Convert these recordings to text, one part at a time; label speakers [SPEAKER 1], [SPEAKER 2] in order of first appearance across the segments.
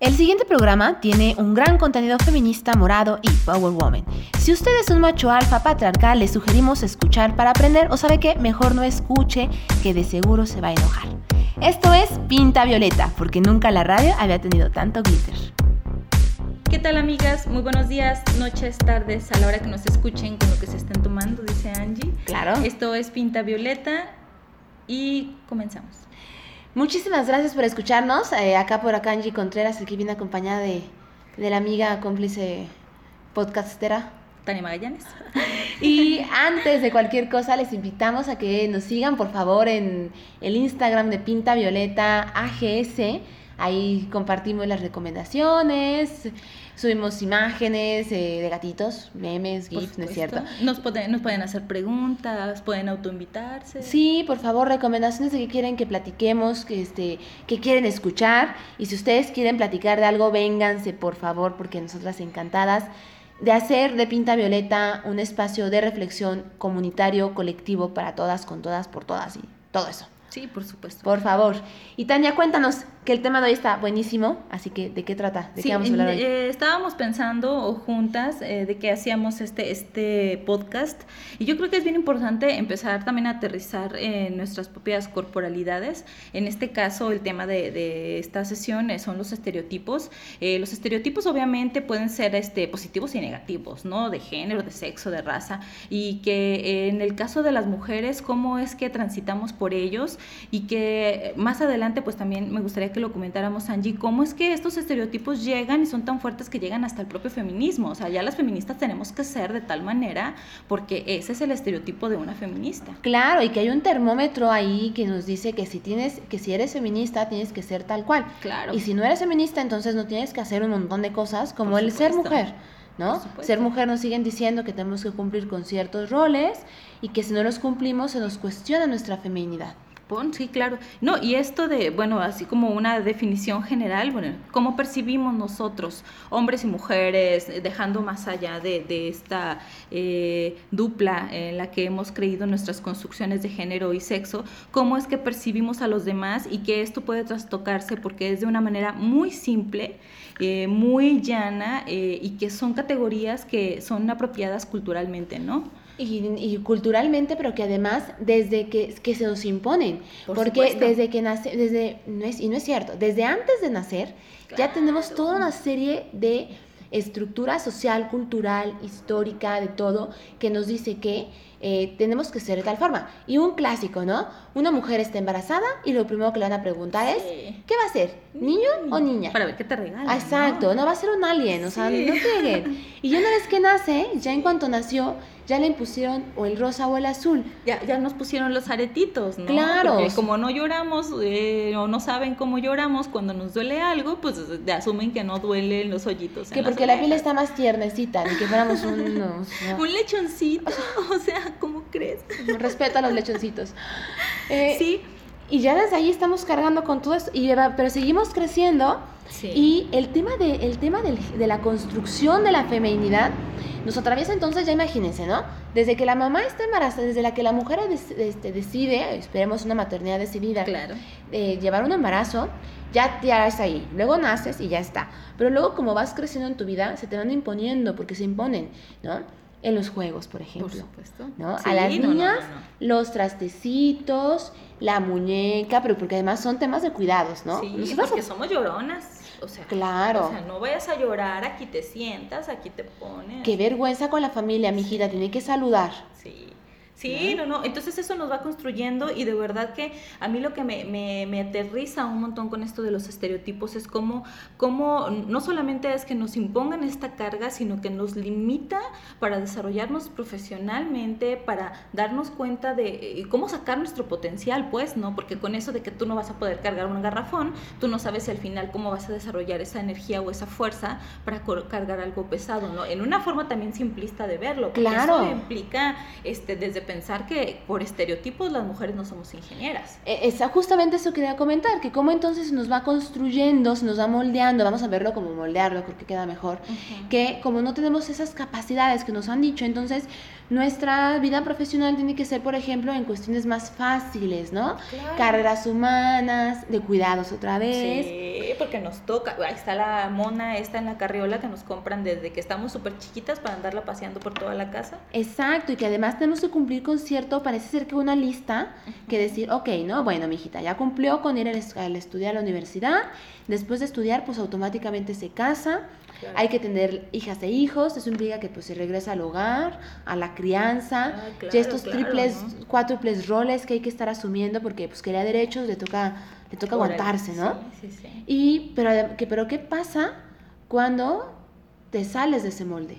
[SPEAKER 1] El siguiente programa tiene un gran contenido feminista, morado y power woman. Si usted es un macho alfa patriarcal, le sugerimos escuchar para aprender o sabe que mejor no escuche, que de seguro se va a enojar. Esto es Pinta Violeta, porque nunca la radio había tenido tanto glitter.
[SPEAKER 2] ¿Qué tal amigas? Muy buenos días, noches, tardes, a la hora que nos escuchen con lo que se estén tomando, dice Angie.
[SPEAKER 1] Claro.
[SPEAKER 2] Esto es Pinta Violeta y comenzamos.
[SPEAKER 1] Muchísimas gracias por escucharnos. Eh, acá por acá Angie Contreras, aquí viene acompañada de, de la amiga cómplice podcastera.
[SPEAKER 2] Tania Magallanes.
[SPEAKER 1] Y antes de cualquier cosa, les invitamos a que nos sigan, por favor, en el Instagram de Pinta Violeta AGS. Ahí compartimos las recomendaciones, subimos imágenes eh, de gatitos, memes, gifs, ¿no es cierto?
[SPEAKER 2] Nos, pueden, nos pueden hacer preguntas, pueden autoinvitarse.
[SPEAKER 1] Sí, por favor, recomendaciones de qué quieren que platiquemos, que, este, que quieren escuchar. Y si ustedes quieren platicar de algo, vénganse, por favor, porque nosotras encantadas de hacer de Pinta Violeta un espacio de reflexión comunitario, colectivo, para todas, con todas, por todas y todo eso.
[SPEAKER 2] Sí, por supuesto.
[SPEAKER 1] Por favor. Y Tania, cuéntanos que el tema de hoy está buenísimo, así que ¿de qué trata? ¿De
[SPEAKER 2] sí,
[SPEAKER 1] qué vamos a hablar hoy?
[SPEAKER 2] Eh, estábamos pensando juntas eh, de que hacíamos este, este podcast y yo creo que es bien importante empezar también a aterrizar en nuestras propias corporalidades. En este caso, el tema de, de esta sesión eh, son los estereotipos. los estereotipos obviamente pueden ser este, positivos y negativos, ¿no? De género, de sexo, de raza y que en el caso de las mujeres, cómo es que transitamos por ellos y que más adelante pues también me gustaría que lo comentáramos, Angie, cómo es que estos estereotipos llegan y son tan fuertes que llegan hasta el propio feminismo. O sea, ya las feministas tenemos que ser de tal manera porque ese es el estereotipo de una feminista.
[SPEAKER 1] Claro, y que hay un termómetro ahí que nos dice que si tienes, que si eres feminista tienes que ser tal cual.
[SPEAKER 2] Claro.
[SPEAKER 1] Y si no eres feminista, entonces no tienes que hacer un montón de cosas como el ser mujer. ¿no? Ser mujer nos siguen diciendo que tenemos que cumplir con ciertos roles y que si no los cumplimos se nos cuestiona nuestra feminidad.
[SPEAKER 2] Sí, claro. No, y esto de, bueno, así como una definición general, bueno, cómo percibimos nosotros, hombres y mujeres, dejando más allá de, de esta eh, dupla en la que hemos creído nuestras construcciones de género y sexo, cómo es que percibimos a los demás y que esto puede trastocarse porque es de una manera muy simple, eh, muy llana eh, y que son categorías que son apropiadas culturalmente, ¿no?
[SPEAKER 1] Y, y culturalmente, pero que además desde que, que se nos imponen,
[SPEAKER 2] Por
[SPEAKER 1] porque
[SPEAKER 2] supuesto.
[SPEAKER 1] desde que nace, desde, no es, y no es cierto, desde antes de nacer ya tenemos toda una serie de estructura social, cultural, histórica, de todo, que nos dice que eh, tenemos que ser de tal forma. Y un clásico, ¿no? Una mujer está embarazada y lo primero que le van a preguntar es. ¿qué va a ser? ¿Niño o niña?
[SPEAKER 2] Para ver qué te regalan.
[SPEAKER 1] Exacto, no va a ser un alien, o sea,
[SPEAKER 2] Sí.
[SPEAKER 1] no peguen. Y ya una vez que nace, ya en cuanto nació, ya le impusieron o el rosa o el azul.
[SPEAKER 2] Ya, ya nos pusieron los aretitos, ¿no?
[SPEAKER 1] Claro.
[SPEAKER 2] Porque como no lloramos eh, o no saben cómo lloramos cuando nos duele algo, pues asumen que no duelen los hoyitos.
[SPEAKER 1] Que porque la piel está más tiernecita, ni que fuéramos unos... no.
[SPEAKER 2] Un lechoncito, o sea, ¿cómo crees?
[SPEAKER 1] Respeto a los lechoncitos. Eh,
[SPEAKER 2] Sí.
[SPEAKER 1] Y ya desde ahí estamos cargando con todo esto, y, pero seguimos creciendo.
[SPEAKER 2] Sí.
[SPEAKER 1] Y el tema, de, el tema del- de la construcción de la feminidad nos atraviesa entonces, ya imagínense, ¿no? Desde que la mamá está embarazada, desde la que la mujer este, decide, esperemos una maternidad decidida,
[SPEAKER 2] Claro.
[SPEAKER 1] eh, llevar un embarazo, ya, ya está ahí. Luego naces y ya está. Pero luego como vas creciendo en tu vida, se te van imponiendo, porque se imponen, ¿no? En los juegos, por ejemplo.
[SPEAKER 2] Por supuesto.
[SPEAKER 1] ¿no?
[SPEAKER 2] Sí,
[SPEAKER 1] a las
[SPEAKER 2] no,
[SPEAKER 1] niñas,
[SPEAKER 2] no,
[SPEAKER 1] los trastecitos, la muñeca, pero porque además son temas de cuidados, ¿no?
[SPEAKER 2] Sí, porque somos lloronas. O sea,
[SPEAKER 1] Claro.
[SPEAKER 2] O sea, no vayas a llorar, aquí te sientas, aquí te pones.
[SPEAKER 1] Qué vergüenza con la familia, mijita, tiene que saludar.
[SPEAKER 2] Sí. Sí, no, no. Entonces eso nos va construyendo y de verdad que a mí lo que me, me, me aterriza un montón con esto de los estereotipos es cómo, cómo no solamente es que nos impongan esta carga, sino que nos limita para desarrollarnos profesionalmente, para darnos cuenta de eh, cómo sacar nuestro potencial, pues, ¿no? Porque con eso de que tú no vas a poder cargar un garrafón, tú no sabes al final cómo vas a desarrollar esa energía o esa fuerza para cargar algo pesado, ¿no? En una forma también simplista de verlo.
[SPEAKER 1] Claro.
[SPEAKER 2] eso implica este, desde pensar que por estereotipos las mujeres no somos ingenieras.
[SPEAKER 1] E, es justamente eso quería comentar, que cómo entonces nos va construyendo, se nos va moldeando, vamos a verlo como moldearlo, creo que queda mejor, que como no tenemos esas capacidades que nos han dicho, entonces nuestra vida profesional tiene que ser, por ejemplo, en cuestiones más fáciles, ¿no? Carreras humanas, de cuidados otra vez.
[SPEAKER 2] Sí, porque nos toca. Ahí está la mona, esta en la carriola que nos compran desde que estamos súper chiquitas para andarla paseando por toda la casa.
[SPEAKER 1] Exacto, y que además tenemos que cumplir con cierto, parece ser que una lista que decir, ok, ¿no? Bueno, mi hijita, ya cumplió con ir al estudiar a la universidad, después de estudiar, pues automáticamente se casa hay que tener hijas e hijos, eso implica que pues se regresa al hogar, a la crianza, ah, y estos triples, cuádruples roles que hay que estar asumiendo porque pues quería derechos, le toca, le toca aguantarse, ¿no? Sí, sí, sí. Y, pero, que, pero ¿qué pasa cuando te sales de ese molde?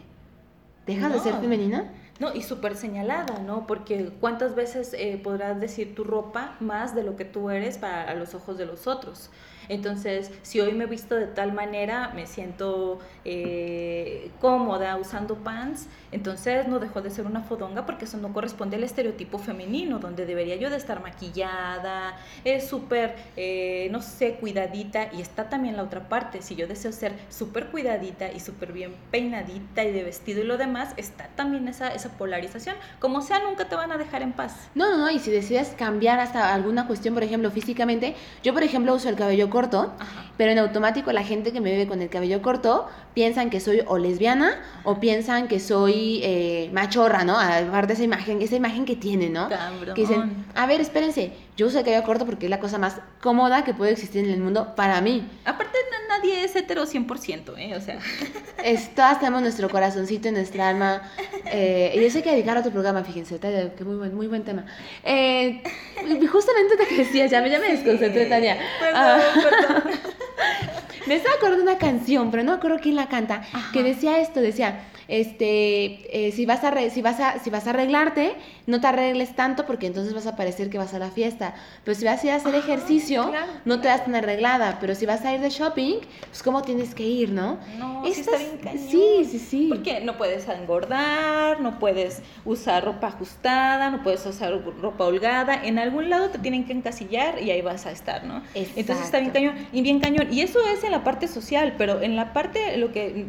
[SPEAKER 1] ¿Dejas de ser femenina?
[SPEAKER 2] No, y súper señalada, ¿no? Porque cuántas veces eh, podrás decir tu ropa más de lo que tú eres para los ojos de los otros. Entonces, si hoy me visto de tal manera, me siento eh, cómoda usando pants, entonces no dejó de ser una fodonga porque eso no corresponde al estereotipo femenino, donde debería yo de estar maquillada, es súper, eh, no sé, cuidadita. Y está también la otra parte, si yo deseo ser súper cuidadita y súper bien peinadita y de vestido y lo demás, está también esa, esa polarización. Como sea, nunca te van a dejar en paz.
[SPEAKER 1] No, no, no, y si decides cambiar hasta alguna cuestión, por ejemplo, físicamente, yo por ejemplo uso el cabello corto, pero en automático la gente que me ve con el cabello corto piensan que soy o lesbiana o piensan que soy eh, machorra, ¿no? Aparte de esa imagen, esa imagen que tienen, ¿no? Que dicen, a ver, espérense, yo uso el cabello corto porque es la cosa más cómoda que puede existir en el mundo para mí.
[SPEAKER 2] Aparte, nadie es hetero 100%, ¿eh? O sea.
[SPEAKER 1] todas tenemos nuestro corazoncito y nuestra alma. Eh, y eso hay que dedicar a otro programa, fíjense, que muy buen, muy buen tema. Eh, justamente te decía, ya me, ya me desconcentré, Tania. Perdón, ah. perdón. me estaba acordando de una canción, pero no me acuerdo quién la canta, que decía esto, decía este, eh, si, vas a si, vas a, si vas a arreglarte, no te arregles tanto porque entonces vas a parecer que vas a la fiesta. Pero si vas a ir a hacer ejercicio, no te vas tan arreglada. Pero si vas a ir de shopping, pues cómo tienes que ir, ¿no?
[SPEAKER 2] No, sí está bien cañón. Sí, sí, sí. Porque no puedes engordar, no puedes usar ropa ajustada, no puedes usar ropa holgada. En algún lado te tienen que encasillar y ahí vas a estar, ¿no? Entonces está bien cañón. Y bien cañón. Y eso es en la parte social, pero en la parte, lo que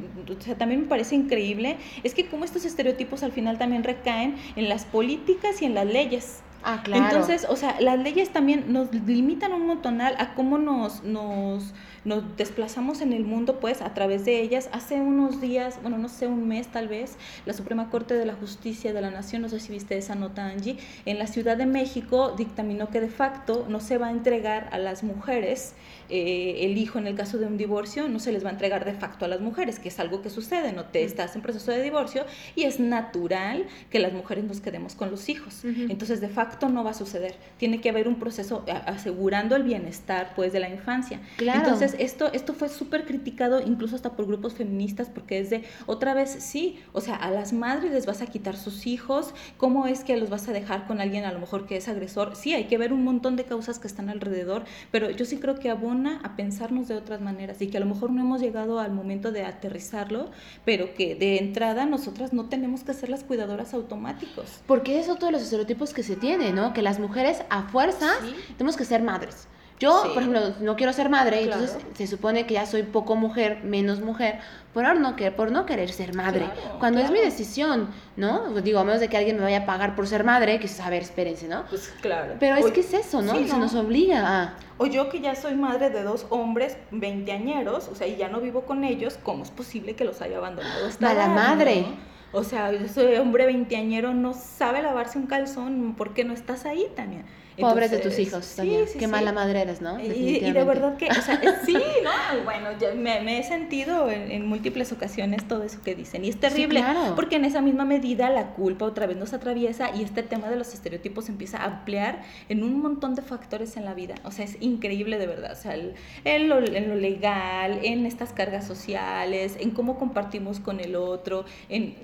[SPEAKER 2] también me parece increíble es que como estos estereotipos al final también recaen en las políticas y en las leyes. Ah, claro. Entonces, o sea, las leyes también nos limitan un montonal a cómo nos, nos nos desplazamos en el mundo pues a través de ellas. Hace unos días, bueno, no sé, un mes tal vez, la Suprema Corte de la Justicia de la Nación, no sé si viste esa nota Angie, en la Ciudad de México dictaminó que de facto no se va a entregar a las mujeres eh, el hijo en el caso de un divorcio, no se les va a entregar de facto a las mujeres, que es algo que sucede, no te estás en proceso de divorcio y es natural que las mujeres nos quedemos con los hijos. Entonces, de facto no va a suceder. Tiene que haber un proceso asegurando el bienestar pues de la infancia. Claro. Entonces, esto, esto fue súper criticado incluso hasta por grupos feministas porque es de, otra vez, sí, o sea, a las madres les vas a quitar sus hijos, ¿cómo es que los vas a dejar con alguien a lo mejor que es agresor? Sí, hay que ver un montón de causas que están alrededor, pero yo sí creo que a pensarnos de otras maneras y que a lo mejor no hemos llegado al momento de aterrizarlo, pero que de entrada nosotras no tenemos que ser las cuidadoras automáticos.
[SPEAKER 1] Porque es otro de los estereotipos que se tiene, ¿no? Que las mujeres a fuerza tenemos que ser madres. Yo, por ejemplo, no quiero ser madre, entonces se supone que ya soy poco mujer, menos mujer, por no, por no querer ser madre. cuando es mi decisión, ¿no? Digo, a menos de que alguien me vaya a pagar por ser madre, que es, a ver, espérense, ¿no?
[SPEAKER 2] Pues claro.
[SPEAKER 1] Pero es que es eso, ¿no? se nos obliga a...
[SPEAKER 2] O yo que ya soy madre de dos hombres veinteañeros, o sea, y ya no vivo con ellos, ¿cómo es posible que los haya abandonado?
[SPEAKER 1] A la madre.
[SPEAKER 2] O sea, ese hombre veinteañero no sabe lavarse un calzón, ¿por qué no estás ahí, Tania?
[SPEAKER 1] Pobres de tus hijos también. Qué mala madre eres, ¿no?
[SPEAKER 2] Y, de verdad que, o sea, sí, ¿no? Bueno, yo me, he sentido en, múltiples ocasiones todo eso que dicen. Y es terrible, porque en esa misma medida la culpa otra vez nos atraviesa y este tema de los estereotipos empieza a ampliar en un montón de factores en la vida. O sea, es increíble de verdad. O sea, en, lo, en lo legal, en estas cargas sociales, en cómo compartimos con el otro, en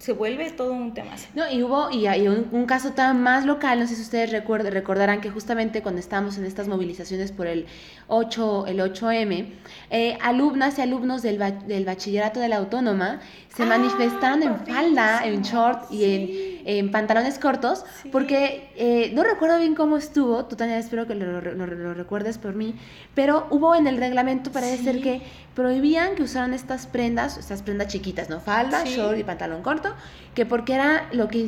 [SPEAKER 2] se vuelve todo un tema.
[SPEAKER 1] No, y hubo y, hay un, caso tan más local, no sé si ustedes recordarán que justamente cuando estábamos en estas movilizaciones por el 8, el 8M, eh, alumnas y alumnos del, del, bachillerato de la autónoma se ah, en falda, en short y en en pantalones cortos, porque eh, no recuerdo bien cómo estuvo, tú también espero que lo, recuerdes por mí, pero hubo en el reglamento, parece ser que prohibían que usaran estas prendas, estas prendas chiquitas, ¿no? Falda, short y pantalón corto, que porque era lo que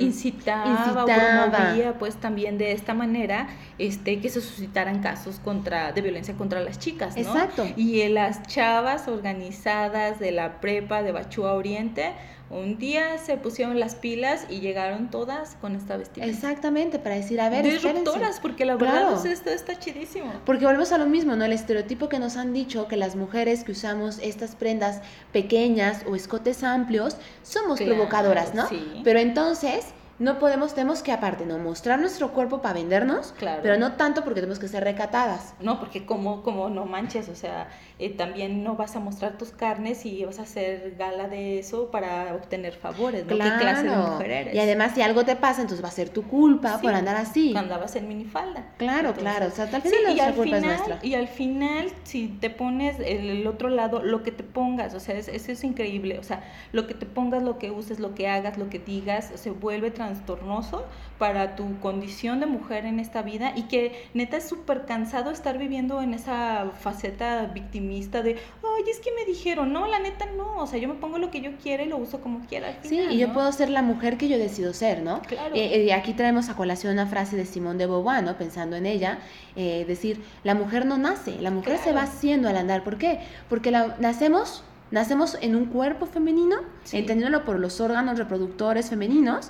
[SPEAKER 2] incitaba, incitaba. pues también de esta manera este que se suscitaran casos contra de violencia contra las chicas, ¿no?
[SPEAKER 1] Exacto.
[SPEAKER 2] Y las chavas organizadas de la prepa de Bachúa Oriente un día se pusieron las pilas y llegaron todas con esta vestimenta.
[SPEAKER 1] Exactamente, para decir, a ver,
[SPEAKER 2] Disruptoras, porque la verdad es esto está chidísimo.
[SPEAKER 1] Porque volvemos a lo mismo, ¿no? El estereotipo que nos han dicho que las mujeres que usamos estas prendas pequeñas o escotes amplios somos provocadoras, ¿no? Sí. Pero entonces no podemos, tenemos que aparte, ¿no? Mostrar nuestro cuerpo para vendernos, claro. pero no tanto porque tenemos que ser recatadas.
[SPEAKER 2] No, porque como, como no manches, o sea, eh, también no vas a mostrar tus carnes y vas a hacer gala de eso para obtener favores, ¿no? ¿Qué clase de mujer eres?
[SPEAKER 1] Y además si algo te pasa, entonces va a ser tu culpa por andar así.
[SPEAKER 2] Cuando andabas en minifalda.
[SPEAKER 1] Claro, claro, o sea, tal vez sí, y al
[SPEAKER 2] final, Y al final, si te pones el, otro lado, lo que te pongas, o sea, eso es increíble, o sea, lo que te pongas, lo que uses, lo que hagas, lo que digas, se vuelve trastornoso para tu condición de mujer en esta vida y que neta es súper cansado estar viviendo en esa faceta victimista de, ay, es que me dijeron, no, la neta no, o sea, yo me pongo lo que yo quiera y lo uso como quiera.
[SPEAKER 1] sí, y yo puedo ser la mujer que yo decido ser, ¿no? Claro. Eh, eh, aquí traemos a colación una frase de Simón de Beauvoir, ¿no? Pensando en ella, eh, decir, la mujer no nace, la mujer se va haciendo al andar. ¿Por qué? Porque la, nacemos Nacemos en un cuerpo femenino, entendiéndolo por los órganos reproductores femeninos,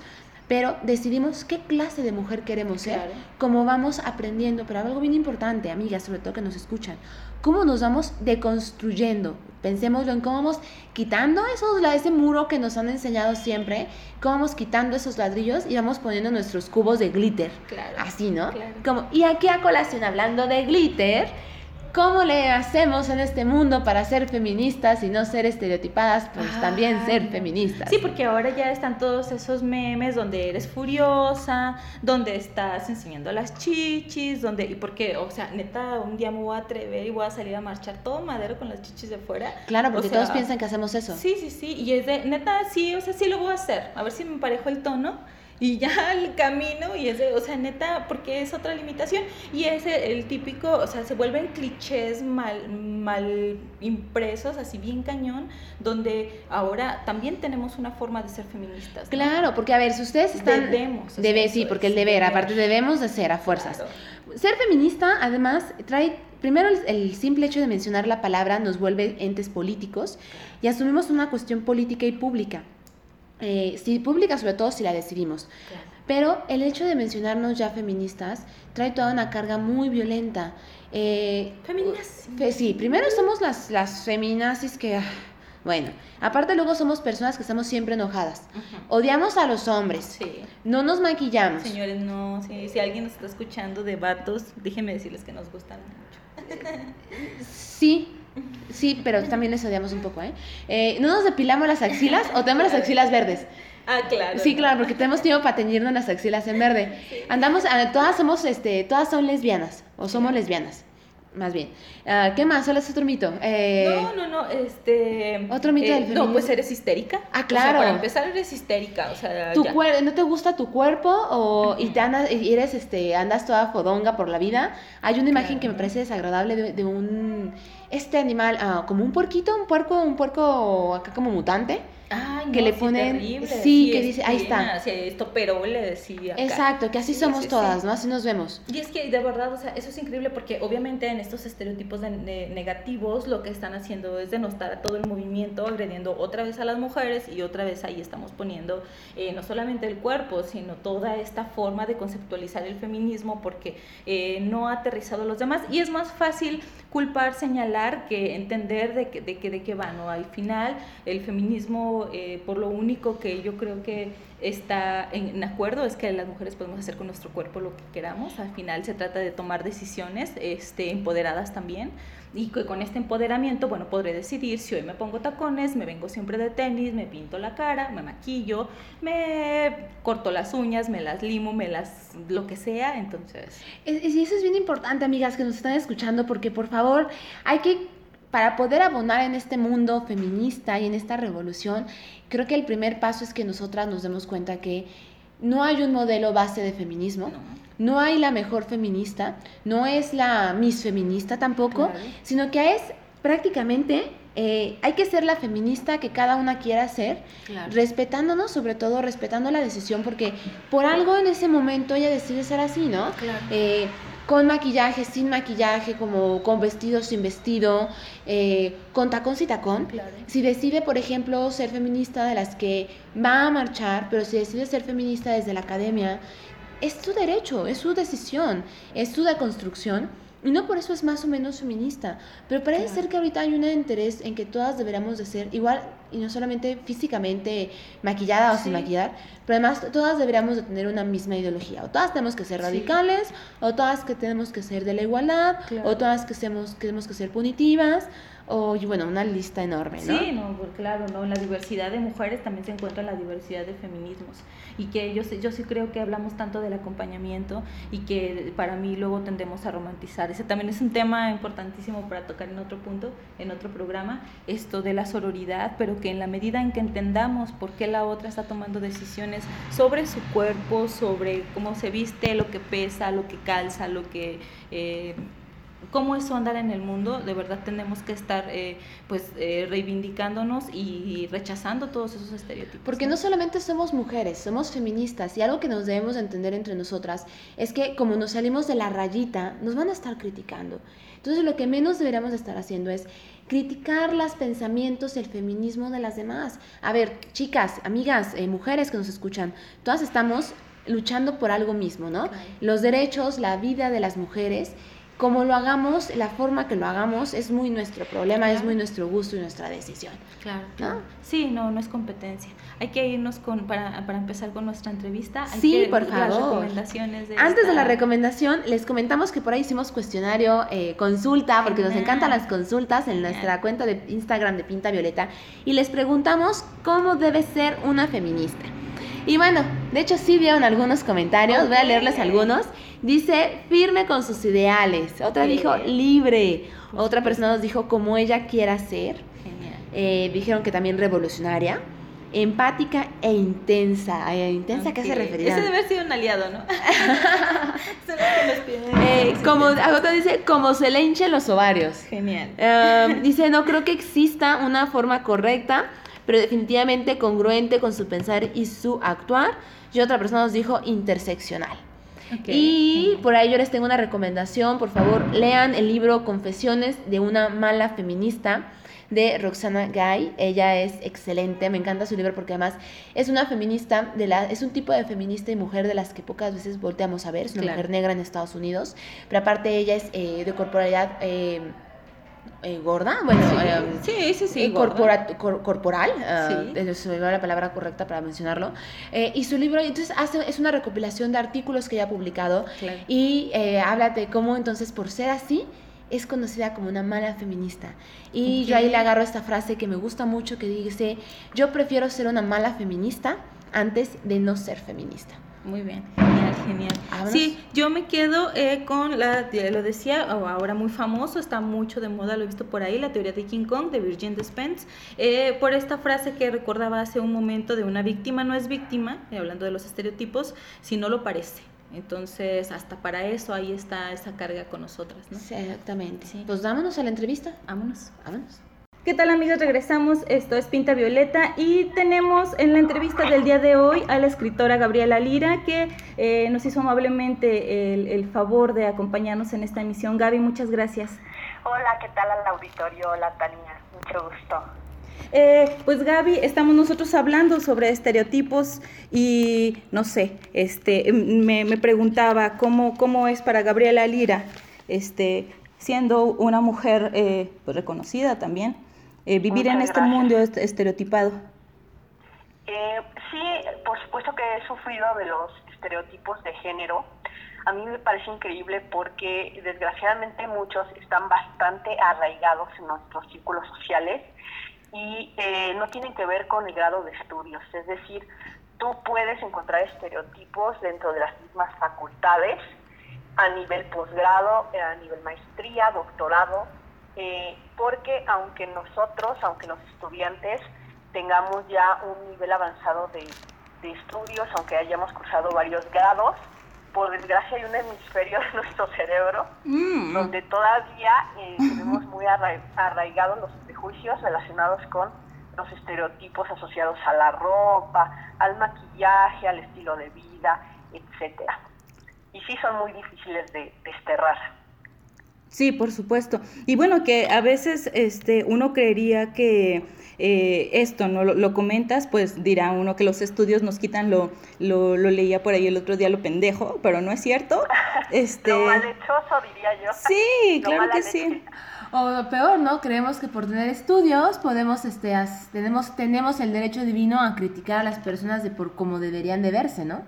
[SPEAKER 1] pero decidimos qué clase de mujer queremos ser, cómo vamos aprendiendo, pero algo bien importante, amigas, sobre todo que nos escuchan, cómo nos vamos deconstruyendo. Pensémoslo en cómo vamos quitando esos, ese muro que nos han enseñado siempre, cómo vamos quitando esos ladrillos y vamos poniendo nuestros cubos de glitter. Así, ¿no? Como, y aquí a colación, hablando de glitter, ¿Cómo le hacemos en este mundo para ser feministas y no ser estereotipadas? Pues también ser feministas.
[SPEAKER 2] Sí, porque ahora ya están todos esos memes donde eres furiosa, donde estás enseñando las chichis, donde, y porque, o sea, neta, un día me voy a atrever y voy a salir a marchar todo madero con las chichis de fuera.
[SPEAKER 1] Claro, porque todos piensan que hacemos eso.
[SPEAKER 2] Sí, sí, sí, y es de, neta, sí, o sea, sí lo voy a hacer, a ver si me parejo el tono y ya el camino y ese, o sea, neta, porque es otra limitación y es el típico, o sea, se vuelven clichés mal, mal impresos, así bien cañón, donde ahora también tenemos una forma de ser feministas.
[SPEAKER 1] Claro, porque a ver, si ustedes están...
[SPEAKER 2] Debemos.
[SPEAKER 1] Debe, sí, porque el deber, aparte debemos de ser a fuerzas. Ser feminista, además, trae Primero, el, simple hecho de mencionar la palabra nos vuelve entes políticos y asumimos una cuestión política y pública. Eh, si pública sobre todo si la decidimos. Pero el hecho de mencionarnos ya feministas trae toda una carga muy violenta.
[SPEAKER 2] Eh,
[SPEAKER 1] sí, primero somos las, las feminazis que... Ah, bueno, aparte luego somos personas que estamos siempre enojadas. Odiamos a los hombres. No nos maquillamos.
[SPEAKER 2] Señores, no. si alguien nos está escuchando de vatos, déjenme decirles que nos gustan mucho.
[SPEAKER 1] sí, Sí, pero también les odiamos un poco, ¿eh? ¿eh? no nos depilamos las axilas o tenemos las axilas verdes?
[SPEAKER 2] Ah, claro.
[SPEAKER 1] Sí, claro, porque tenemos tiempo para teñirnos las axilas en verde. Andamos, ah, todas somos, este, todas son lesbianas, o somos lesbianas más bien. Uh, ¿Qué más? ¿Cuál es otro mito?
[SPEAKER 2] Eh, no, no, no, este...
[SPEAKER 1] ¿Otro mito del feminismo?
[SPEAKER 2] No, pues eres histérica.
[SPEAKER 1] Ah, claro.
[SPEAKER 2] para empezar eres histérica, o sea,
[SPEAKER 1] ¿Tu ¿No te gusta tu cuerpo o, y te andas, y eres, este, andas toda fodonga por la vida? Hay una imagen que me parece desagradable de, un... Este animal, uh, como un puerquito, un puerco, un puerco acá como mutante que le ponen sí, que dice ahí está
[SPEAKER 2] esto pero le decía
[SPEAKER 1] exacto que así somos todas no así nos vemos.
[SPEAKER 2] Y es que de verdad o sea eso es increíble porque obviamente en estos estereotipos de, negativos lo que están haciendo es denostar a todo el movimiento agrediendo otra vez a las mujeres y otra vez ahí estamos poniendo eh, no solamente el cuerpo sino toda esta forma de conceptualizar el feminismo porque eh, no ha aterrizado a los demás. Y es más fácil culpar señalar que entender de que de, que, de qué va no al final el feminismo eh, por lo único que yo creo que está en, acuerdo es que las mujeres podemos hacer con nuestro cuerpo lo que queramos. Al final se trata de tomar decisiones este, empoderadas también. Y con este empoderamiento, bueno, podré decidir si hoy me pongo tacones, me vengo siempre de tenis, me pinto la cara, me maquillo, me corto las uñas, me las limo, me las lo que sea, entonces.
[SPEAKER 1] Y eso es bien importante, amigas, que nos están escuchando, porque por favor hay que para poder abonar en este mundo feminista y en esta revolución, creo que el primer paso es que nosotras nos demos cuenta que no hay un modelo base de feminismo. No. hay la mejor feminista, no es la Miss feminista tampoco, sino que es prácticamente eh, hay que ser la feminista que cada una quiera ser, respetándonos, sobre todo respetando la decisión, porque por algo en ese momento ella decide ser así, ¿no? Eh, con maquillaje, sin maquillaje, como con vestido, sin vestido, eh, con tacón, sin tacón. Si decide, por ejemplo, ser feminista de las que va a marchar, pero si decide ser feminista desde la academia, es su derecho, es su decisión, es su deconstrucción y no por eso es más o menos feminista, pero parece ser que ahorita hay un interés en que todas deberíamos de ser igual, y no solamente físicamente maquillada o sin maquillar, pero además todas deberíamos de tener una misma ideología. O todas tenemos que ser radicales, o todas que tenemos que ser de la igualdad, o todas que tenemos, tenemos que ser punitivas, o bueno, una lista enorme, ¿no?
[SPEAKER 2] Sí, no, claro, ¿no? En la diversidad de mujeres también se encuentra la diversidad de feminismos y que yo, yo sí creo que hablamos tanto del acompañamiento y que para mí luego tendemos a romantizar. Ese también es un tema importantísimo para tocar en otro punto, en otro programa, esto de la sororidad, pero que en la medida en que entendamos por qué la otra está tomando decisiones sobre su cuerpo, sobre cómo se viste, lo que pesa, lo que calza, lo que... Eh, cómo es andar en el mundo, de verdad tenemos que estar eh, pues eh, reivindicándonos y rechazando todos esos estereotipos.
[SPEAKER 1] Porque ¿no? solamente somos mujeres, somos feministas y algo que nos debemos entender entre nosotras es que como nos salimos de la rayita, nos van a estar criticando. Entonces lo que menos deberíamos estar haciendo es criticar los pensamientos, el feminismo de las demás. A ver, chicas, amigas, eh, mujeres que nos escuchan, todas estamos luchando por algo mismo, ¿no? Los derechos, la vida de las mujeres como lo hagamos, la forma que lo hagamos es muy nuestro problema, es muy nuestro gusto y nuestra decisión.
[SPEAKER 2] Claro. ¿no? Sí, no, no es competencia. Hay que irnos con, para, para empezar con nuestra entrevista.
[SPEAKER 1] sí, por favor. recomendaciones Antes de la recomendación, les comentamos que por ahí hicimos cuestionario, eh, consulta, porque nos encantan las consultas en nuestra cuenta de Instagram de Pinta Violeta, y les preguntamos cómo debe ser una feminista. Y bueno, de hecho sí vieron algunos comentarios, voy a leerles algunos. Dice, firme con sus ideales. Otra dijo, libre. Otra persona nos dijo, como ella quiera ser. Eh, dijeron que también revolucionaria. Empática e intensa. ¿Intensa qué se refería?
[SPEAKER 2] Ese debe haber sido un aliado, ¿no?
[SPEAKER 1] eh, como, otra dice, como se le hinchen los ovarios.
[SPEAKER 2] Genial.
[SPEAKER 1] Eh, dice, no creo que exista una forma correcta pero definitivamente congruente con su pensar y su actuar. Y otra persona nos dijo interseccional. Y por ahí yo les tengo una recomendación, por favor, lean el libro Confesiones de una mala feminista de Roxana Gay. Ella es excelente, me encanta su libro porque además es una feminista, de la, es un tipo de feminista y mujer de las que pocas veces volteamos a ver, es una mujer negra en Estados Unidos, pero aparte ella es eh, de corporalidad... Eh, eh, gorda, bueno,
[SPEAKER 2] sí, eh, sí, sí,
[SPEAKER 1] eh, corporal, uh, se la palabra correcta para mencionarlo, y su libro, entonces hace, es una recopilación de artículos que ella ha publicado y habla de cómo entonces por ser así es conocida como una mala feminista. Y yo ahí le agarro esta frase que me gusta mucho que dice, yo prefiero ser una mala feminista antes de no ser feminista.
[SPEAKER 2] Muy bien, genial, genial. Sí, yo me quedo eh, con la, lo decía, ahora muy famoso, está mucho de moda, lo he visto por ahí, la teoría de King Kong de Virgin Despentes, eh, por esta frase que recordaba hace un momento de una víctima no es víctima, eh, hablando de los estereotipos, si no lo parece. Entonces, hasta para eso ahí está esa carga con nosotras, ¿no?
[SPEAKER 1] Sí, exactamente. Pues vámonos a la entrevista.
[SPEAKER 2] Vámonos.
[SPEAKER 1] Vámonos.
[SPEAKER 2] ¿Qué tal amigos? Regresamos, esto es Pinta Violeta y tenemos en la entrevista del día de hoy a la escritora Gabriela Lira que eh, nos hizo amablemente el, favor de acompañarnos en esta emisión. Gaby, muchas gracias.
[SPEAKER 3] Hola, ¿qué tal al auditorio? Hola Tania, mucho gusto.
[SPEAKER 2] Eh, pues Gaby, estamos nosotros hablando sobre estereotipos y no sé, este, me, preguntaba cómo, cómo es para Gabriela Lira, este, siendo una mujer eh, pues reconocida también, eh, vivir en este mundo estereotipado?
[SPEAKER 3] Eh, sí, por supuesto que he sufrido de los estereotipos de género. A mí me parece increíble porque desgraciadamente muchos están bastante arraigados en nuestros círculos sociales y eh, no tienen que ver con el grado de estudios. Es decir, tú puedes encontrar estereotipos dentro de las mismas facultades, a nivel posgrado, a nivel maestría, doctorado, eh, porque aunque nosotros, aunque los estudiantes tengamos ya un nivel avanzado de, estudios, aunque hayamos cursado varios grados, por desgracia hay un hemisferio de nuestro cerebro mm. donde todavía eh, tenemos muy arraigados los prejuicios relacionados con los estereotipos asociados a la ropa, al maquillaje, al estilo de vida, etcétera. Y sí son muy difíciles de desterrar.
[SPEAKER 2] Sí, por supuesto. Y bueno, que a veces este, uno creería que eh, esto, ¿no? Lo, comentas, pues dirá uno que los estudios nos quitan lo, lo, leía por ahí el otro día, lo pendejo, pero no es cierto.
[SPEAKER 3] Este... lo malhechoso, diría yo.
[SPEAKER 2] Sí, claro que sí.
[SPEAKER 1] O peor, ¿no? Creemos que por tener estudios podemos, este, tenemos, tenemos el derecho divino a criticar a las personas de por cómo deberían de verse, ¿no?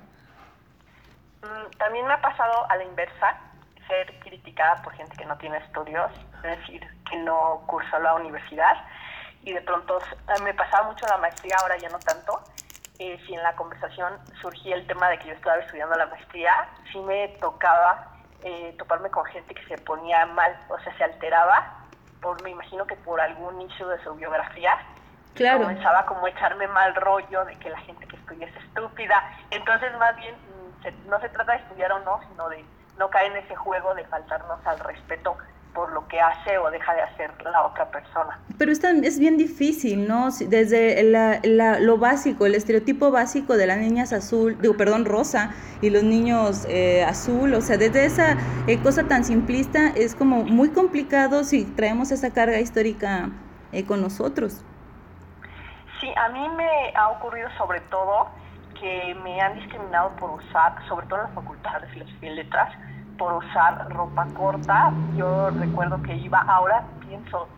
[SPEAKER 3] Mm, también me ha pasado a la inversa ser criticada por gente que no tiene estudios, es decir, que no cursó la universidad. Y de pronto me pasaba mucho la maestría, ahora ya no tanto. Eh, si en la conversación surgía el tema de que yo estaba estudiando la maestría, sí me tocaba eh, toparme con gente que se ponía mal, o sea, se alteraba, por me imagino que por algún issue de su biografía.
[SPEAKER 2] Claro.
[SPEAKER 3] Comenzaba como a echarme mal rollo de que la gente que estudia es estúpida. Entonces, más bien, mm, no se trata de estudiar o no, sino de no cae en ese juego de faltarnos al respeto por lo que hace o deja de hacer la otra persona.
[SPEAKER 2] Pero es, es bien difícil, ¿no? Desde la, lo básico, el estereotipo básico de las niñas azul, digo, perdón, rosa, y los niños eh, azul, o sea, desde esa eh, cosa tan simplista es como muy complicado si traemos esa carga histórica eh, con nosotros.
[SPEAKER 3] Sí, a mí me ha ocurrido sobre todo que me han discriminado por usar, sobre todo en la facultad de filosofía y letras, por usar ropa corta. Yo recuerdo que iba, ahora pienso,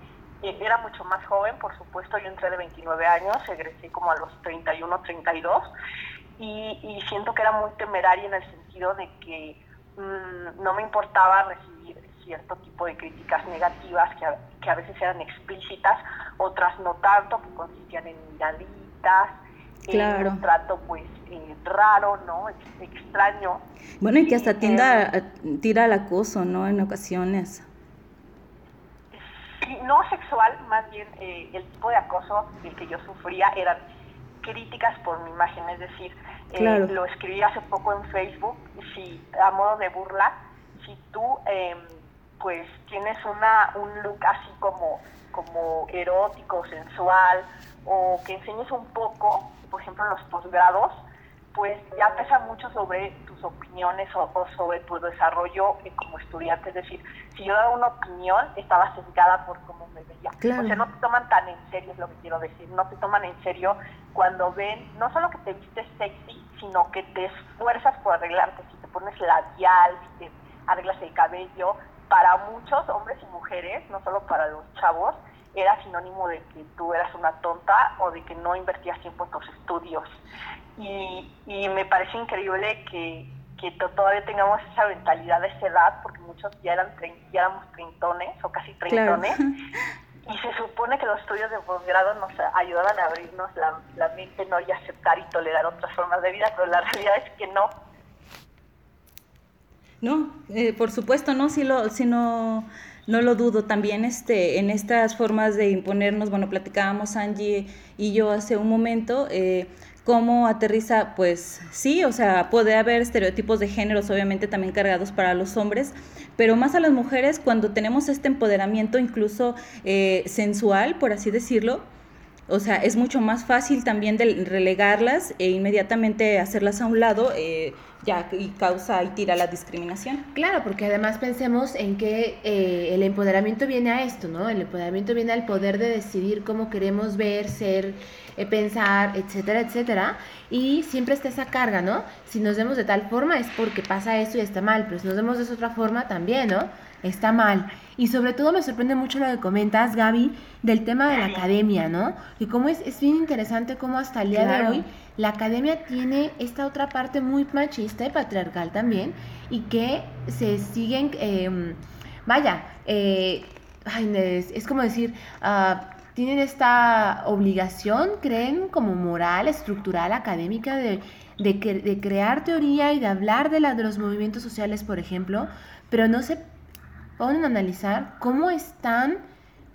[SPEAKER 3] eh, era mucho más joven, por supuesto, yo entré de 29 años, egresé como a los 31, 32, y, y siento que era muy temeraria en el sentido de que mm, no me importaba recibir cierto tipo de críticas negativas que a, que a veces eran explícitas, otras no tanto, que consistían en miraditas, claro. un trato pues eh, raro, ¿no? Extraño.
[SPEAKER 2] Bueno, y que hasta tienda, eh, tira al acoso, ¿no? En ocasiones.
[SPEAKER 3] no sexual, más bien eh, el tipo de acoso del que yo sufría eran críticas por mi imagen, es decir, lo escribí hace poco en Facebook, si a modo de burla, si tú em, pues tienes una un look así como como erótico, sensual, o que enseñes un poco, por ejemplo, en los posgrados, pues ya pesa mucho sobre tus opiniones o, sobre tu desarrollo eh, como estudiante. Es decir, si yo daba una opinión, estaba sesgada por cómo me veía. O sea, no te toman tan en serio, es lo que quiero decir. No te toman en serio cuando ven, no solo que te vistes sexy, sino que te esfuerzas por arreglarte. Si te pones labial, si te arreglas el cabello. Para muchos hombres y mujeres, no solo para los chavos, era sinónimo de que tú eras una tonta o de que no invertías tiempo en tus estudios. Y, y me parece increíble que, que todavía tengamos esa mentalidad de esa edad, porque muchos ya, eran ya éramos treintones o casi treintones. Y se supone que los estudios de posgrado nos ayudaban a abrirnos la, la mente ¿no? y aceptar y tolerar otras formas de vida, pero la realidad es que no.
[SPEAKER 2] No, eh, por supuesto, no, si, lo, si no no lo dudo. También este, en estas formas de imponernos, bueno, platicábamos Angie y yo hace un momento, eh, cómo aterriza, pues sí, o sea, puede haber estereotipos de géneros, obviamente también cargados para los hombres, pero más a las mujeres cuando tenemos este empoderamiento incluso eh, sensual, por así decirlo, o sea, es mucho más fácil también de relegarlas e inmediatamente hacerlas a un lado, eh, ya y causa y tira la discriminación.
[SPEAKER 1] Claro, porque además pensemos en que eh, el empoderamiento viene a esto, ¿no? El empoderamiento viene al poder de decidir cómo queremos ver, ser, pensar, etcétera, etcétera. Y siempre está esa carga, ¿no? Si nos vemos de tal forma es porque pasa esto y está mal, pero si nos vemos de otra forma también, ¿no? Está mal. Y sobre todo me sorprende mucho lo que comentas, Gaby, del tema de la academia, ¿no? Y cómo es, es bien interesante cómo hasta el día de hoy la academia tiene esta otra parte muy machista y patriarcal también, y que se siguen, em, vaya, eh, es, como decir, uh, tienen esta obligación, creen como moral, estructural, académica de, de, crear teoría y de hablar de, la, de los movimientos sociales, por ejemplo, pero no se ponen a analizar cómo están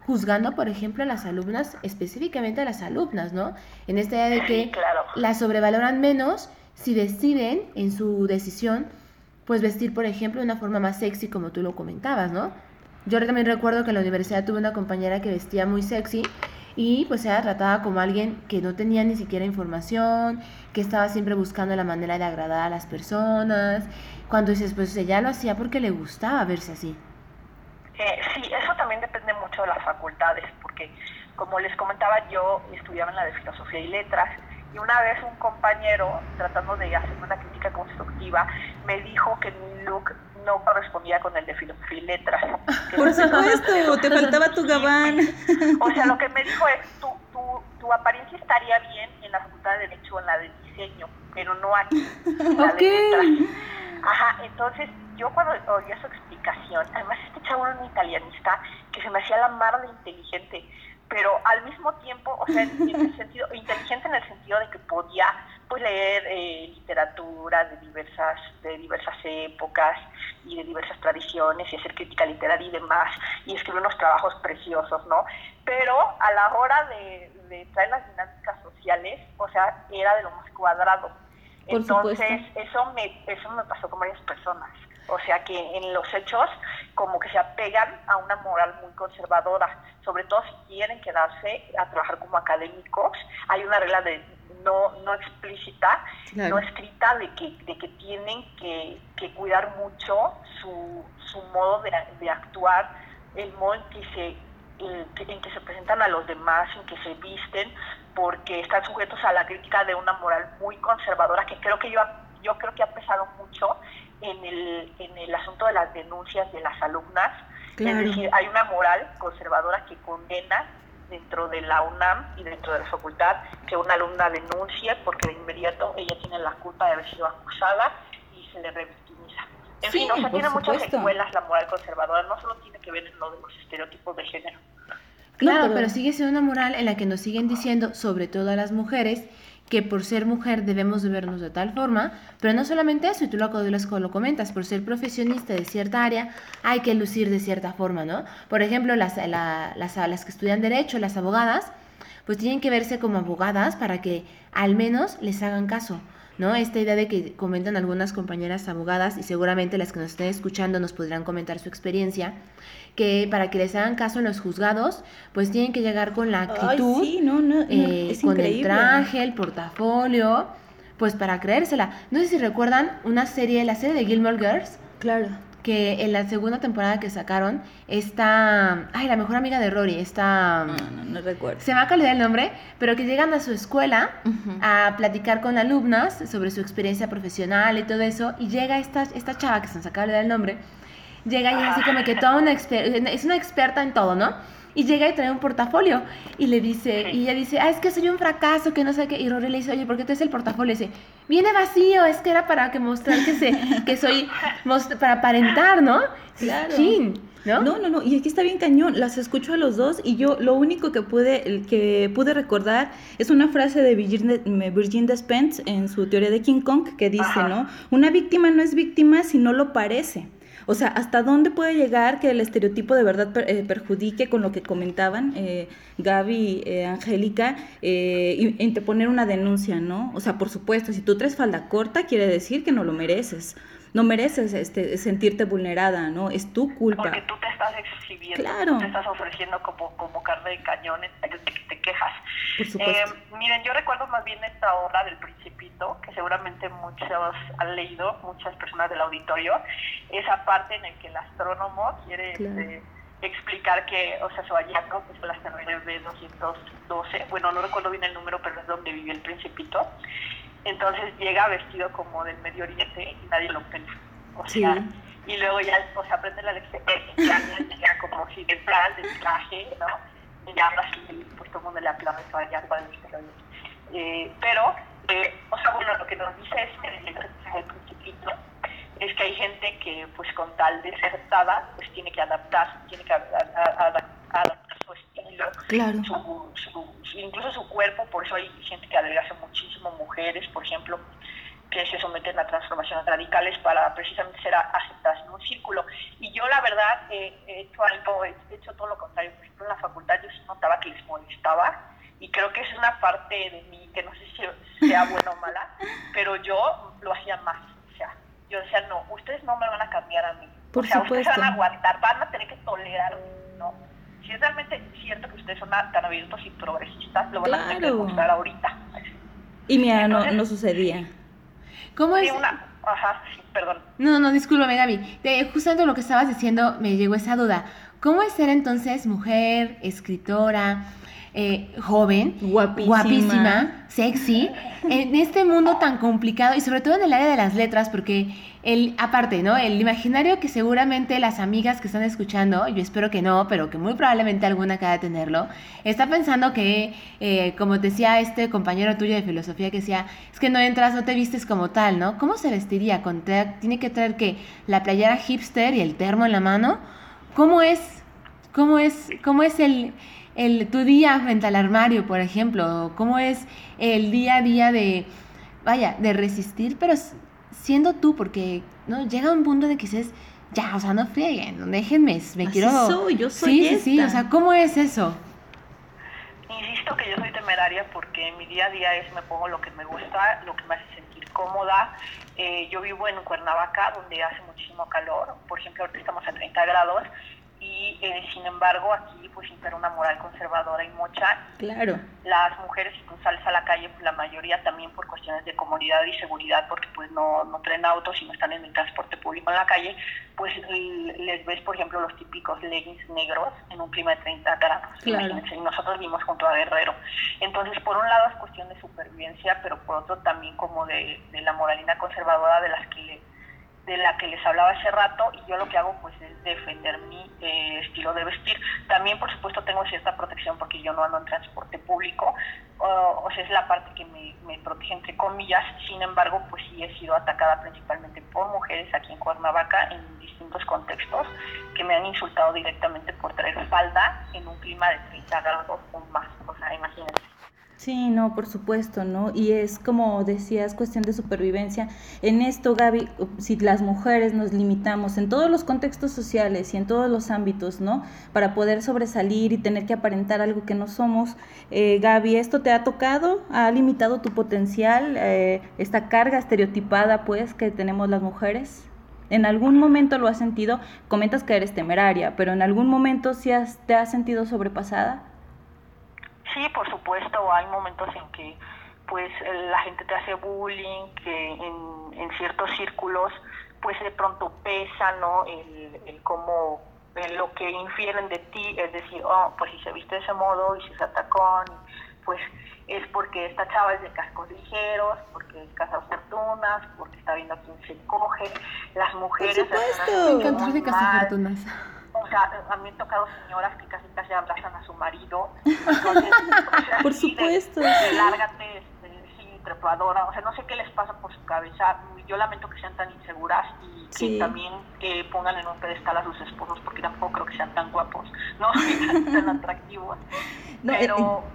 [SPEAKER 1] juzgando, por ejemplo, a las alumnas, específicamente a las alumnas, ¿no? En esta idea de que las sobrevaloran menos si deciden en su decisión, pues vestir, por ejemplo, de una forma más sexy, como tú lo comentabas, ¿no? Yo también recuerdo que en la universidad tuve una compañera que vestía muy sexy y pues era tratada como alguien que no tenía ni siquiera información, que estaba siempre buscando la manera de agradar a las personas, cuando dices, pues ella lo hacía porque le gustaba verse así.
[SPEAKER 3] Eh, sí, eso también depende mucho de las facultades, porque como les comentaba, yo estudiaba en la de Filosofía y Letras, y una vez un compañero, tratando de hacer una crítica constructiva, me dijo que mi look no correspondía con el de filosofía y letras.
[SPEAKER 2] Por supuesto, te faltaba tu gabán.
[SPEAKER 3] O sea, lo que me dijo es, tu, tu, tu apariencia estaría bien en la facultad de Derecho o en la de Diseño, pero no aquí, en la de letras. Ajá, entonces yo cuando oía su explicación, además este chavo era un italianista que se me hacía la mar de inteligente, pero al mismo tiempo, o sea, en, el sentido, inteligente en el sentido de que podía pues leer eh, literatura de diversas, de diversas épocas y de diversas tradiciones y hacer crítica literaria y demás, y escribir unos trabajos preciosos, ¿no? Pero a la hora de, de traer las dinámicas sociales, o sea, era de lo más cuadrado. Entonces, eso me, eso me pasó con varias personas. O sea que en los hechos como que se apegan a una moral muy conservadora, sobre todo si quieren quedarse a trabajar como académicos. Hay una regla de no, no explícita, no escrita, de que, de que tienen que, que cuidar mucho su, su modo de, de, actuar, el modo en que, se, en que se presentan a los demás, en que se visten, porque están sujetos a la crítica de una moral muy conservadora que creo que yo, yo creo que ha pesado mucho en el, en el asunto de las denuncias de las alumnas. Es decir, hay una moral conservadora que condena dentro de la UNAM y dentro de la facultad que una alumna denuncie porque de inmediato ella tiene la culpa de haber sido acusada y se le revictimiza. En fin, o sea, tiene muchas secuelas la moral conservadora, no solo tiene que ver en lo de los estereotipos de género.
[SPEAKER 1] Claro, pero sigue siendo una moral en la que nos siguen diciendo, sobre todo a las mujeres, que por ser mujer debemos de vernos de tal forma, pero no solamente eso, y tú lo, lo comentas, por ser profesionista de cierta área hay que lucir de cierta forma, ¿no? Por ejemplo, las, las, las que estudian derecho, las abogadas, pues tienen que verse como abogadas para que al menos les hagan caso. ¿no? Esta idea de que comentan algunas compañeras abogadas y seguramente las que nos estén escuchando nos podrán comentar su experiencia, que para que les hagan caso en los juzgados, pues tienen que llegar con la actitud, eh, con el traje, el portafolio, pues para creérsela. No sé si recuerdan una serie, la serie de Gilmore Girls.
[SPEAKER 2] Claro
[SPEAKER 1] que en la segunda temporada que sacaron está, ay, la mejor amiga de Rory, está...
[SPEAKER 2] No, no, no recuerdo.
[SPEAKER 1] Se me va a olvidar el nombre, pero que llegan a su escuela a platicar con alumnas sobre su experiencia profesional y todo eso, y llega esta, esta chava, que se nos acaba de dar el nombre, llega y es así como que toda una es una experta en todo, ¿no? Y llega y trae un portafolio y le dice, y ella dice, ah, es que soy un fracaso, que no sé qué. Y Rory le dice, oye, ¿por qué traes el portafolio? Y dice, viene vacío, es que era para que mostrar que, se, que soy, para aparentar, ¿no?
[SPEAKER 2] Claro. ¿no? No, no, no, y aquí está bien cañón, las escucho a los dos y yo lo único que pude, que pude recordar es una frase de Virgin, Despentes en su teoría de King Kong que dice, ¿no? Una víctima no es víctima si no lo parece. O sea, ¿hasta dónde puede llegar que el estereotipo de verdad eh, perjudique con lo que comentaban eh, Gaby, eh, Angélica, eh, interponer una denuncia, ¿no? O sea, por supuesto, si tú traes falda corta, quiere decir que no lo mereces no mereces este, sentirte vulnerada, ¿no? Es tu culpa.
[SPEAKER 3] Porque tú te estás exhibiendo, claro. te estás ofreciendo como, como carne de cañón, te, te quejas.
[SPEAKER 2] Por supuesto.
[SPEAKER 3] Eh, miren, yo recuerdo más bien esta obra del Principito, que seguramente muchos han leído, muchas personas del auditorio, esa parte en la que el astrónomo quiere... Este, explicar que, o sea, su hallazgo, que fue la de 212, bueno, no recuerdo bien el número, pero es donde vivió el principito, entonces llega vestido como del Medio Oriente y nadie lo pela. O sea, y luego ya, o sea, aprende la lección, llega como si de plan, de traje, ¿no? Y ya habla así, pues todo el mundo le aplaude al eh, Pero, eh, o sea, bueno, lo que nos dice es que el principito es que hay gente que, pues con tal de ser aceptada, pues tiene que adaptar, tiene que adaptar estilo,
[SPEAKER 2] claro.
[SPEAKER 3] su, incluso su cuerpo, por eso hay gente que adelgaza muchísimo, mujeres, por ejemplo, que se someten a transformaciones radicales para precisamente ser aceptadas en un círculo. Y yo la verdad he hecho algo, he hecho todo lo contrario. Por ejemplo, en la facultad yo sí notaba que les molestaba y creo que es una parte de mí que no sé si sea buena o mala, pero yo lo hacía más. O sea, yo decía, no, ustedes no me van a cambiar a mí.
[SPEAKER 2] Por
[SPEAKER 3] o sea,
[SPEAKER 2] supuesto.
[SPEAKER 3] ustedes van a aguantar, van a tener que tolerar, ¿no? Si es realmente cierto que ustedes son tan abiertos y progresistas, lo van a tener que demostrar ahorita.
[SPEAKER 2] Y mira, no, no sucedía.
[SPEAKER 1] ¿Cómo es?
[SPEAKER 3] una, ajá, sí, perdón.
[SPEAKER 1] No, no, discúlpame, Gaby. De, justamente lo que estabas diciendo me llegó esa duda. ¿Cómo es ser entonces mujer, escritora, eh, joven,
[SPEAKER 2] Guapísima.
[SPEAKER 1] guapísima, sexy, en este mundo tan complicado y sobre todo en el área de las letras? Porque el, aparte, ¿no? El imaginario que seguramente las amigas que están escuchando, yo espero que no, pero que muy probablemente alguna acaba de tenerlo, está pensando que, eh, como decía este compañero tuyo de filosofía que decía, es que no entras, no te vistes como tal, ¿no? ¿Cómo se vestiría? ¿Con ¿Tiene que traer que la playera hipster y el termo en la mano? ¿Cómo es, cómo es, cómo es el, el, tu día frente al armario, por ejemplo? ¿Cómo es el día a día de, vaya, de resistir, pero siendo tú? Porque, ¿no? Llega un punto de que dices, ya, o sea, no frieguen, déjenme, me
[SPEAKER 2] Así
[SPEAKER 1] quiero...
[SPEAKER 2] soy, yo soy
[SPEAKER 1] Sí, sí, sí, o sea, ¿cómo es eso?
[SPEAKER 3] Insisto que yo soy temeraria porque mi día a día es me pongo lo que me gusta, lo que me hace sentir cómoda. Eh, yo vivo en Cuernavaca, donde hace muchísimo calor. Por ejemplo, ahorita estamos a 30 grados y eh, sin embargo aquí pues impera una moral conservadora y mucha.
[SPEAKER 2] Claro.
[SPEAKER 3] Las mujeres si tú sales a la calle, pues la mayoría también por cuestiones de comodidad y seguridad, porque pues no, no traen autos y no están en el transporte público en la calle, pues les ves, por ejemplo, los típicos leggings negros en un clima de 30 grados.
[SPEAKER 2] Claro.
[SPEAKER 3] Imagínense, y nosotros vimos junto a Guerrero. Entonces, por un lado es cuestión de supervivencia, pero por otro también como de, de la moralina conservadora de las que le- de la que les hablaba hace rato y yo lo que hago pues es defender mi eh, estilo de vestir. También por supuesto tengo cierta protección porque yo no ando en transporte público, o- sea es la parte que me, me protege entre comillas, sin embargo pues sí he sido atacada principalmente por mujeres aquí en Cuernavaca en distintos contextos que me han insultado directamente por traer falda en un clima de 30 grados o más, o sea imagínense.
[SPEAKER 2] Sí, no, por supuesto, ¿no? Y es como decías, cuestión de supervivencia. En esto, Gaby, si las mujeres nos limitamos en todos los contextos sociales y en todos los ámbitos, ¿no? Para poder sobresalir y tener que aparentar algo que no somos, eh, Gaby, ¿esto te ha tocado? ¿Ha limitado tu potencial? Eh, ¿Esta carga estereotipada, pues, que tenemos las mujeres? ¿En algún momento lo has sentido? Comentas que eres temeraria, pero ¿en algún momento sí te has sentido sobrepasada?
[SPEAKER 3] Sí, por supuesto, hay momentos en que pues eh, la gente te hace bullying, que en, ciertos círculos pues de pronto pesa, ¿no? El, el cómo, el lo que infieren de ti, es decir, oh, pues si se viste de ese modo y si se atacón, pues es porque esta chava es de cascos ligeros, porque es casa fortunas, porque está viendo a quién se coge, las mujeres...
[SPEAKER 2] supuesto.
[SPEAKER 1] Me encantó de
[SPEAKER 3] Casa
[SPEAKER 1] cazafortunas.
[SPEAKER 3] o sea, a mí me han tocado señoras que casi casi abrazan a su marido. Entonces, o sea,
[SPEAKER 2] Por
[SPEAKER 3] sí, de-
[SPEAKER 2] supuesto.
[SPEAKER 3] de lárgate, este, sí, trepadora. O sea, no sé qué les pasa por su cabeza. Yo lamento que sean tan inseguras y que
[SPEAKER 2] Sí.
[SPEAKER 3] también eh, pongan en un pedestal a sus esposos, porque tampoco creo que sean tan guapos, no tan atractivos.
[SPEAKER 2] No, eh,
[SPEAKER 3] Pero. Eh,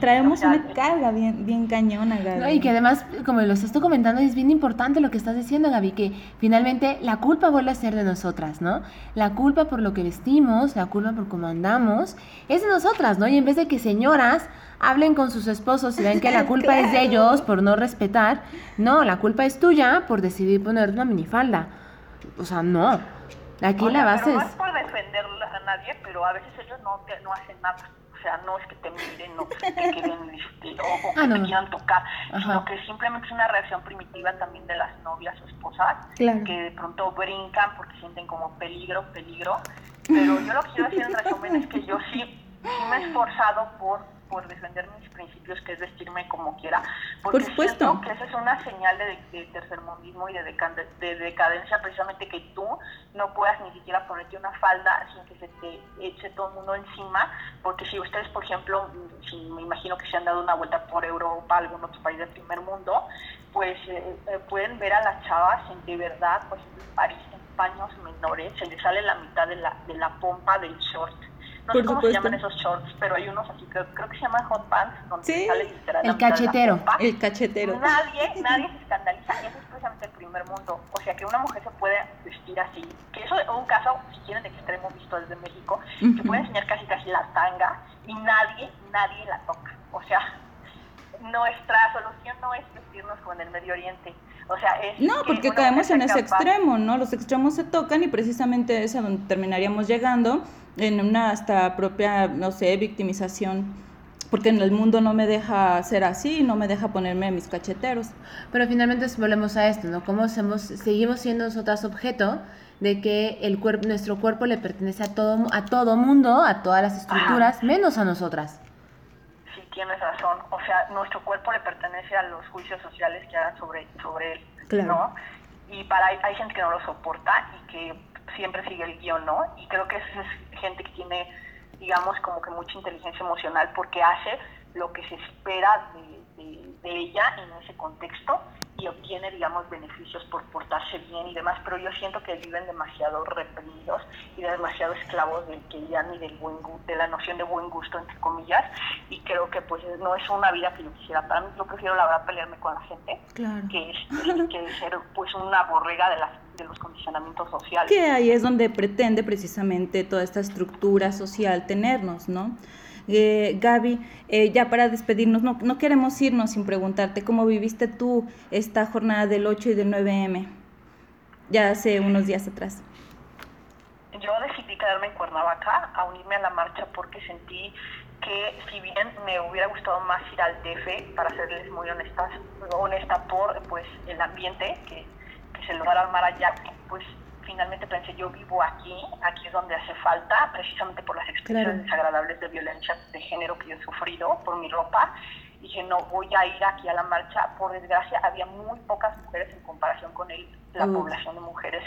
[SPEAKER 2] traemos
[SPEAKER 3] o sea,
[SPEAKER 2] una carga bien, bien cañona, Gaby.
[SPEAKER 1] No, y que además, como lo estás tú comentando, es bien importante lo que estás diciendo, Gaby, que finalmente la culpa vuelve a ser de nosotras, ¿no? La culpa por lo que vestimos, la culpa por cómo andamos, es de nosotras, ¿no? Y en vez de que señoras hablen con sus esposos y ven que la culpa es de ellos por no respetar, no, la culpa es tuya por decidir poner una minifalda. O sea, no. Aquí
[SPEAKER 3] O
[SPEAKER 1] la base
[SPEAKER 3] pero no
[SPEAKER 1] es...
[SPEAKER 3] por defender a nadie, pero a veces ellos no hacen nada. O sea, no es que te miren, no que te quieren, este, o, o que
[SPEAKER 1] Ah, no.
[SPEAKER 3] te quieran tocar,
[SPEAKER 1] Ajá.
[SPEAKER 3] sino que simplemente es una reacción primitiva también de las novias o esposas,
[SPEAKER 2] Claro.
[SPEAKER 3] que de pronto brincan porque sienten como peligro, peligro. Pero yo lo que quiero decir en resumen es que yo sí, sí me he esforzado por, por defender mis principios, que es vestirme como quiera. Porque
[SPEAKER 2] Por supuesto.
[SPEAKER 3] siento que esa es una señal de, de tercermundismo y de, decade- de decadencia, precisamente que tú no puedas ni siquiera ponerte una falda sin que se te eche todo el mundo encima, porque si ustedes, por ejemplo, si me imagino que se han dado una vuelta por Europa, algún otro país del primer mundo, pues eh, eh, pueden ver a las chavas en de verdad, por ejemplo, en París, en paños menores, se les sale la mitad de la, de la pompa del short No sé cómo se llaman esos shorts, pero hay unos así, creo, creo que se llaman hot pants, donde
[SPEAKER 1] ¿Sí?
[SPEAKER 3] sale
[SPEAKER 1] El cachetero.
[SPEAKER 2] El cachetero.
[SPEAKER 3] Nadie, nadie se escandaliza. Eso es precisamente el primer mundo. O sea, que una mujer se puede vestir así. Que eso es un caso, si quieren, extremo visto desde México, que puede enseñar casi casi la tanga y nadie, nadie la toca. O sea, nuestra solución no es vestirnos como en el Medio Oriente. O sea, es
[SPEAKER 2] no, porque caemos en ese extremo, ¿no? Los extremos se tocan y precisamente es a donde terminaríamos llegando en una hasta propia, no sé, victimización, porque en el mundo no me deja ser así, no me deja ponerme mis cacheteros.
[SPEAKER 1] Pero finalmente volvemos a esto, ¿no? Cómo somos, seguimos siendo nosotras objeto de que el cuerpo, nuestro cuerpo le pertenece a todo, a todo mundo, a todas las estructuras, menos a nosotras.
[SPEAKER 3] Tienes razón. O sea, nuestro cuerpo le pertenece a los juicios sociales que hagan sobre, sobre él, claro. ¿no? Y para hay gente que no lo soporta y que siempre sigue el guion, ¿no? Y creo que esa es gente que tiene, digamos, como que mucha inteligencia emocional porque hace lo que se espera de, de, de ella en ese contexto y obtiene, digamos, beneficios por portarse bien y demás, pero yo siento que viven demasiado reprimidos y demasiado esclavos del que ya ni del buen de la noción de buen gusto, entre comillas, y creo que pues no es una vida que yo quisiera. Para mí yo prefiero la verdad pelearme con la gente
[SPEAKER 1] claro.
[SPEAKER 3] que, es, que ser pues una borrega de las de los condicionamientos sociales.
[SPEAKER 2] Que ahí es donde pretende precisamente toda esta estructura social tenernos, ¿no? Eh, Gaby, eh, ya para despedirnos, no, no, queremos irnos sin preguntarte cómo viviste tú esta jornada del 8 y del 9M, ya hace unos días atrás.
[SPEAKER 3] Yo decidí quedarme en Cuernavaca a unirme a la marcha porque sentí que si bien me hubiera gustado más ir al DF, para serles muy honesta, honesta por pues el ambiente que, que se lograra armar allá, pues finalmente pensé, yo vivo aquí, aquí es donde hace falta, precisamente por las expresiones claro. desagradables de violencia de género que yo he sufrido por mi ropa. Dije, no, voy a ir aquí a la marcha. Por desgracia, había muy pocas mujeres en comparación con el, la uh. población de mujeres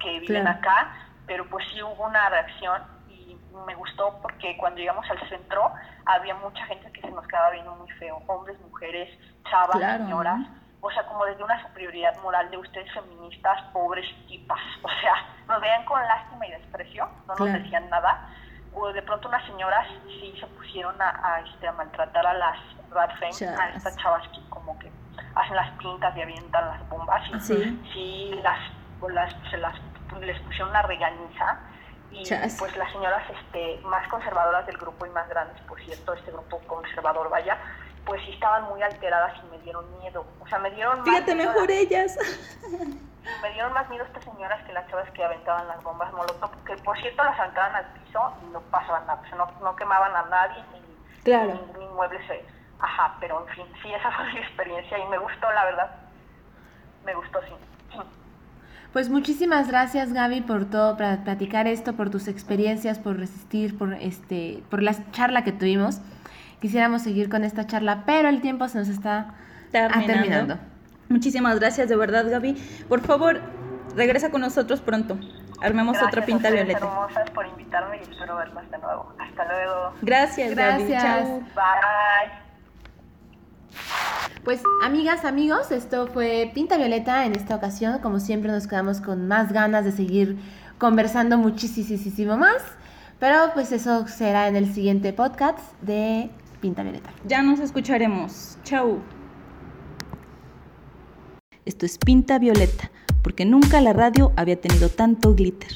[SPEAKER 3] que viven claro. acá, pero pues sí hubo una reacción y me gustó porque cuando llegamos al centro había mucha gente que se nos quedaba viendo muy feo, hombres, mujeres, chavas, claro. señoras o sea, como desde una superioridad moral de ustedes feministas, pobres tipas, o sea, nos veían con lástima y desprecio, no nos claro. decían nada, o de pronto unas señoras sí se pusieron a, a, este, a maltratar a las rat a estas chavas que como que hacen las pintas y avientan las bombas, y
[SPEAKER 2] sí,
[SPEAKER 3] sí las, las, se las, les pusieron una regañiza, y Chas. pues las señoras este, más conservadoras del grupo y más grandes, por cierto, este grupo conservador, vaya, pues sí estaban muy alteradas y me dieron miedo. O sea, me dieron
[SPEAKER 2] Fíjate,
[SPEAKER 3] más
[SPEAKER 2] mejor
[SPEAKER 3] las,
[SPEAKER 2] ellas.
[SPEAKER 3] Me dieron más miedo estas señoras que las chavas que aventaban las bombas molotov, que por cierto las aventaban al piso y no pasaban nada, o sea, no, no quemaban a nadie ni,
[SPEAKER 1] claro.
[SPEAKER 3] ni ningún inmueble se... Ajá, pero en fin, sí, esa fue mi experiencia y me gustó, la verdad. Me gustó, sí.
[SPEAKER 1] Pues muchísimas gracias Gaby por todo, para platicar esto, por tus experiencias, por resistir, por este, por la charla que tuvimos quisiéramos seguir con esta charla, pero el tiempo se nos está terminando. terminando.
[SPEAKER 2] Muchísimas gracias, de verdad, Gaby. Por favor, regresa con nosotros pronto. Armemos
[SPEAKER 3] gracias
[SPEAKER 2] otra pinta
[SPEAKER 3] a
[SPEAKER 2] violeta.
[SPEAKER 3] hermosas por invitarme y espero verlas de nuevo. Hasta luego.
[SPEAKER 2] Gracias,
[SPEAKER 1] gracias.
[SPEAKER 2] Gaby. Chao.
[SPEAKER 3] Bye.
[SPEAKER 1] Pues amigas, amigos, esto fue Pinta Violeta en esta ocasión. Como siempre nos quedamos con más ganas de seguir conversando muchísimo más. Pero pues eso será en el siguiente podcast de Pinta Violeta.
[SPEAKER 2] Ya nos escucharemos. Chau. Esto es Pinta Violeta, porque nunca la radio había tenido tanto glitter.